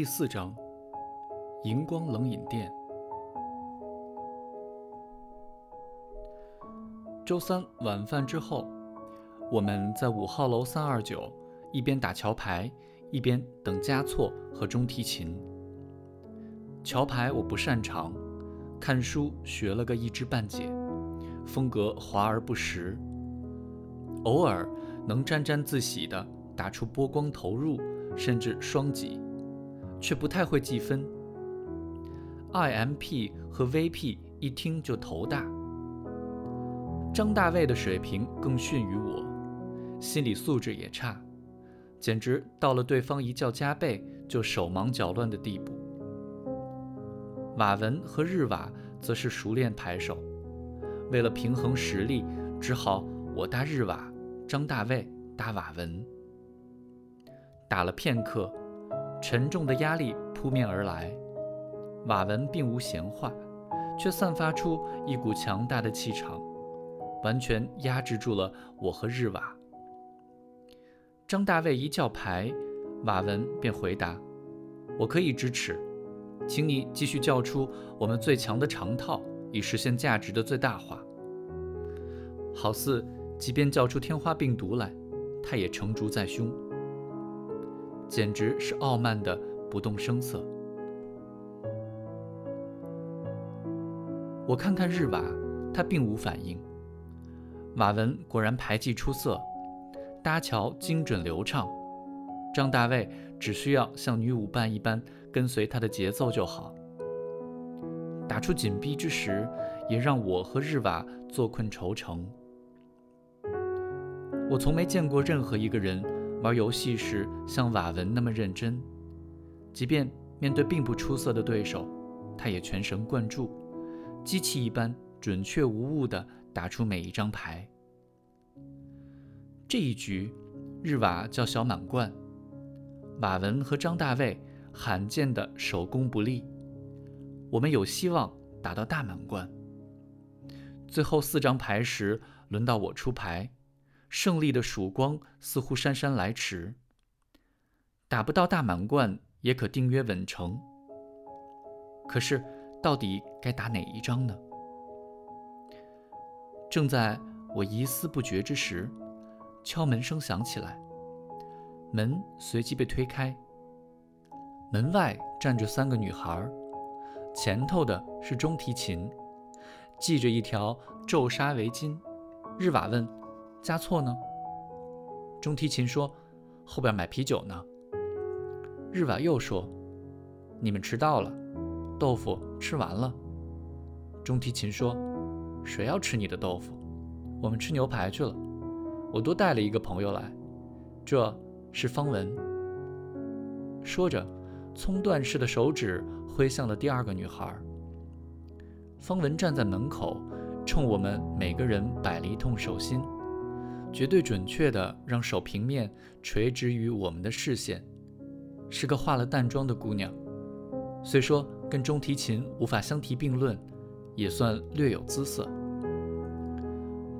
第四章：荧光冷饮店。周三晚饭之后，我们在五号楼三二九一边打桥牌，一边等加措和中提琴。桥牌我不擅长，看书学了个一知半解，风格华而不实，偶尔能沾沾自喜地打出波光投入，甚至双击。却不太会计分，IMP 和 VP 一听就头大。张大卫的水平更逊于我，心理素质也差，简直到了对方一叫加倍就手忙脚乱的地步。瓦文和日瓦则是熟练牌手，为了平衡实力，只好我搭日瓦，张大卫搭瓦文。打了片刻。沉重的压力扑面而来，瓦文并无闲话，却散发出一股强大的气场，完全压制住了我和日瓦。张大卫一叫牌，瓦文便回答：“我可以支持，请你继续叫出我们最强的长套，以实现价值的最大化。”好似即便叫出天花病毒来，他也成竹在胸。简直是傲慢的不动声色。我看看日瓦，他并无反应。瓦文果然牌技出色，搭桥精准流畅。张大卫只需要像女舞伴一般跟随他的节奏就好。打出紧逼之时，也让我和日瓦坐困愁城。我从没见过任何一个人。玩游戏时像瓦文那么认真，即便面对并不出色的对手，他也全神贯注，机器一般准确无误地打出每一张牌。这一局，日瓦叫小满贯，瓦文和张大卫罕见的手工不利，我们有希望打到大满贯。最后四张牌时，轮到我出牌。胜利的曙光似乎姗姗来迟，打不到大满贯也可定约稳成。可是，到底该打哪一张呢？正在我疑思不决之时，敲门声响起来，门随即被推开。门外站着三个女孩，前头的是中提琴，系着一条皱纱围巾。日瓦问。加错呢？中提琴说：“后边买啤酒呢。”日瓦又说：“你们迟到了，豆腐吃完了。”中提琴说：“谁要吃你的豆腐？我们吃牛排去了。我多带了一个朋友来，这是方文。”说着，葱段式的手指挥向了第二个女孩。方文站在门口，冲我们每个人摆了一通手心。绝对准确地让手平面垂直于我们的视线，是个化了淡妆的姑娘。虽说跟中提琴无法相提并论，也算略有姿色。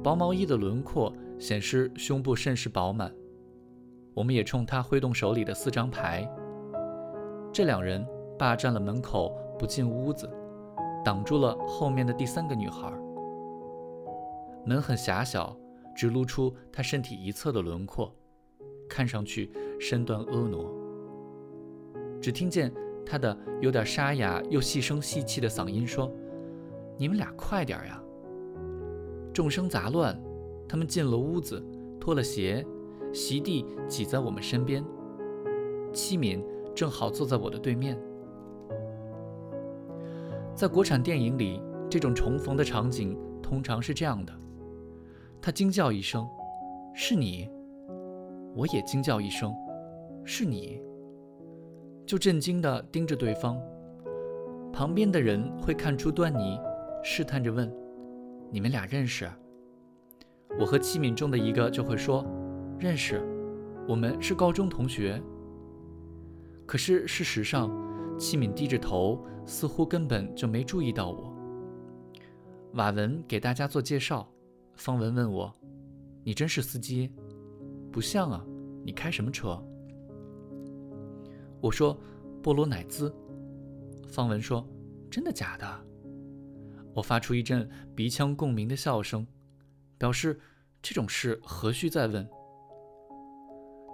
薄毛衣的轮廓显示胸部甚是饱满。我们也冲她挥动手里的四张牌。这两人霸占了门口不进屋子，挡住了后面的第三个女孩。门很狭小。只露出他身体一侧的轮廓，看上去身段婀娜。只听见他的有点沙哑又细声细气的嗓音说：“你们俩快点呀！”众生杂乱，他们进了屋子，脱了鞋，席地挤在我们身边。七敏正好坐在我的对面。在国产电影里，这种重逢的场景通常是这样的。他惊叫一声：“是你！”我也惊叫一声：“是你！”就震惊地盯着对方。旁边的人会看出端倪，试探着问：“你们俩认识？”我和七敏中的一个就会说：“认识，我们是高中同学。”可是事实上，七敏低着头，似乎根本就没注意到我。瓦文给大家做介绍。方文问我：“你真是司机？不像啊，你开什么车？”我说：“波罗乃兹。方文说：“真的假的？”我发出一阵鼻腔共鸣的笑声，表示这种事何须再问。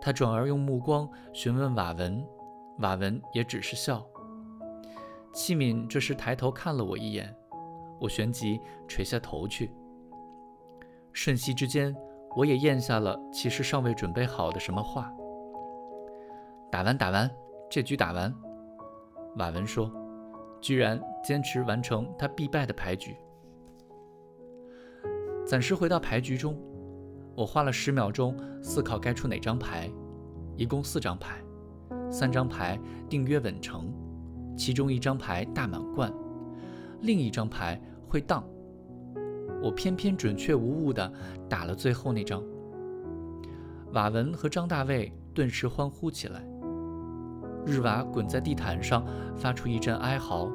他转而用目光询问瓦文，瓦文也只是笑。器敏这时抬头看了我一眼，我旋即垂下头去。瞬息之间，我也咽下了其实尚未准备好的什么话。打完，打完，这局打完。瓦文说，居然坚持完成他必败的牌局。暂时回到牌局中，我花了十秒钟思考该出哪张牌，一共四张牌，三张牌定约稳成。其中一张牌大满贯，另一张牌会当。我偏偏准确无误地打了最后那张。瓦文和张大卫顿时欢呼起来。日瓦滚在地毯上，发出一阵哀嚎。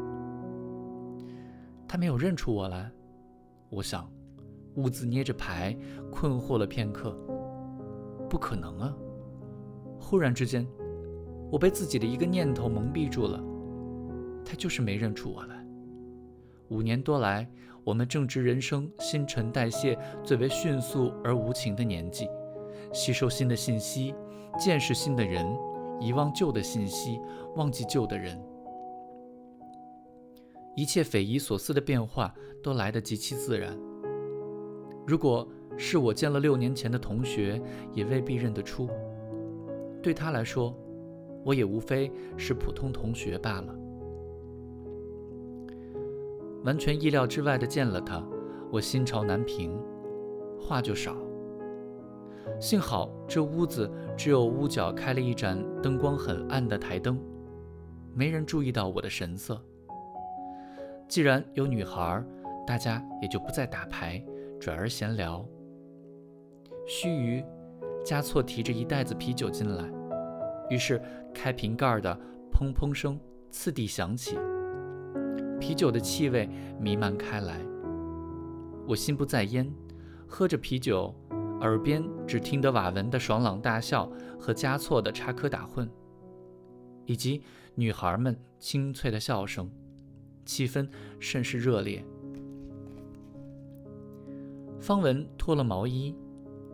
他没有认出我来，我想，兀自捏着牌，困惑了片刻。不可能啊！忽然之间，我被自己的一个念头蒙蔽住了。他就是没认出我来。五年多来，我们正值人生新陈代谢最为迅速而无情的年纪，吸收新的信息，见识新的人，遗忘旧的信息，忘记旧的人。一切匪夷所思的变化都来得极其自然。如果是我见了六年前的同学，也未必认得出。对他来说，我也无非是普通同学罢了。完全意料之外的见了他，我心潮难平，话就少。幸好这屋子只有屋角开了一盏灯光很暗的台灯，没人注意到我的神色。既然有女孩，大家也就不再打牌，转而闲聊。须臾，加措提着一袋子啤酒进来，于是开瓶盖的砰砰声次第响起。啤酒的气味弥漫开来，我心不在焉，喝着啤酒，耳边只听得瓦文的爽朗大笑和加措的插科打诨，以及女孩们清脆的笑声，气氛甚是热烈。方文脱了毛衣，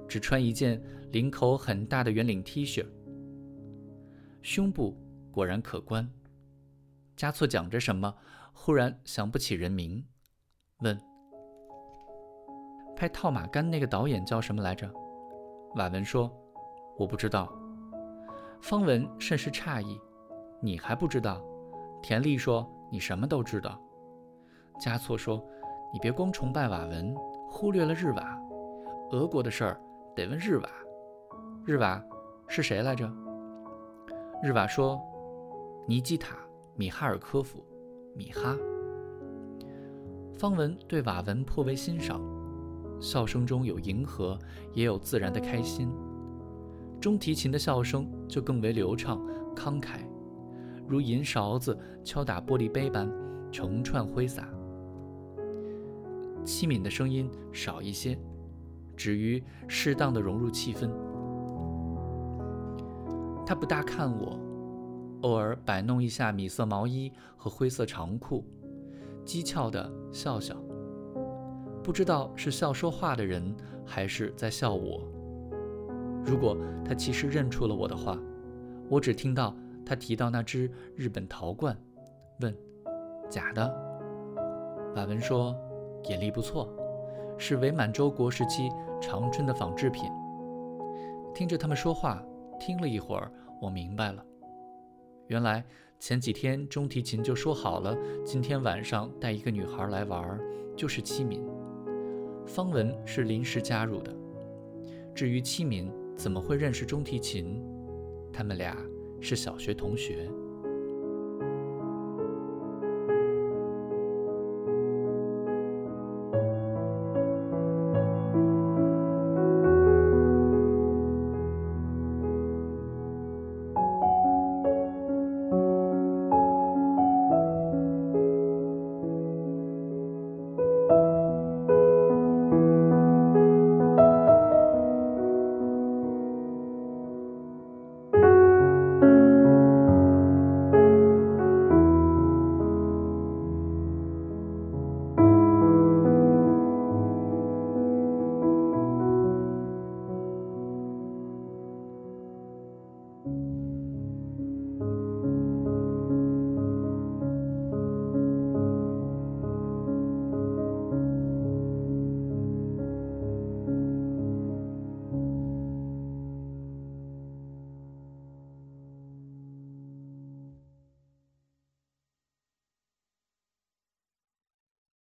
只穿一件领口很大的圆领 T 恤，胸部果然可观。加措讲着什么？忽然想不起人名，问：“拍《套马杆》那个导演叫什么来着？”瓦文说：“我不知道。”方文甚是诧异：“你还不知道？”田丽说：“你什么都知道。”加措说：“你别光崇拜瓦文，忽略了日瓦。俄国的事儿得问日瓦。日瓦是谁来着？”日瓦说：“尼基塔·米哈尔科夫。”米哈，方文对瓦文颇为欣赏，笑声中有迎合，也有自然的开心。中提琴的笑声就更为流畅慷慨，如银勺子敲打玻璃杯般成串挥洒。器敏的声音少一些，止于适当的融入气氛。他不大看我。偶尔摆弄一下米色毛衣和灰色长裤，讥诮地笑笑，不知道是笑说话的人，还是在笑我。如果他其实认出了我的话，我只听到他提到那只日本陶罐，问：“假的？”瓦文说：“眼力不错，是伪满洲国时期长春的仿制品。”听着他们说话，听了一会儿，我明白了。原来前几天中提琴就说好了，今天晚上带一个女孩来玩，就是七敏。方文是临时加入的。至于七敏怎么会认识中提琴，他们俩是小学同学。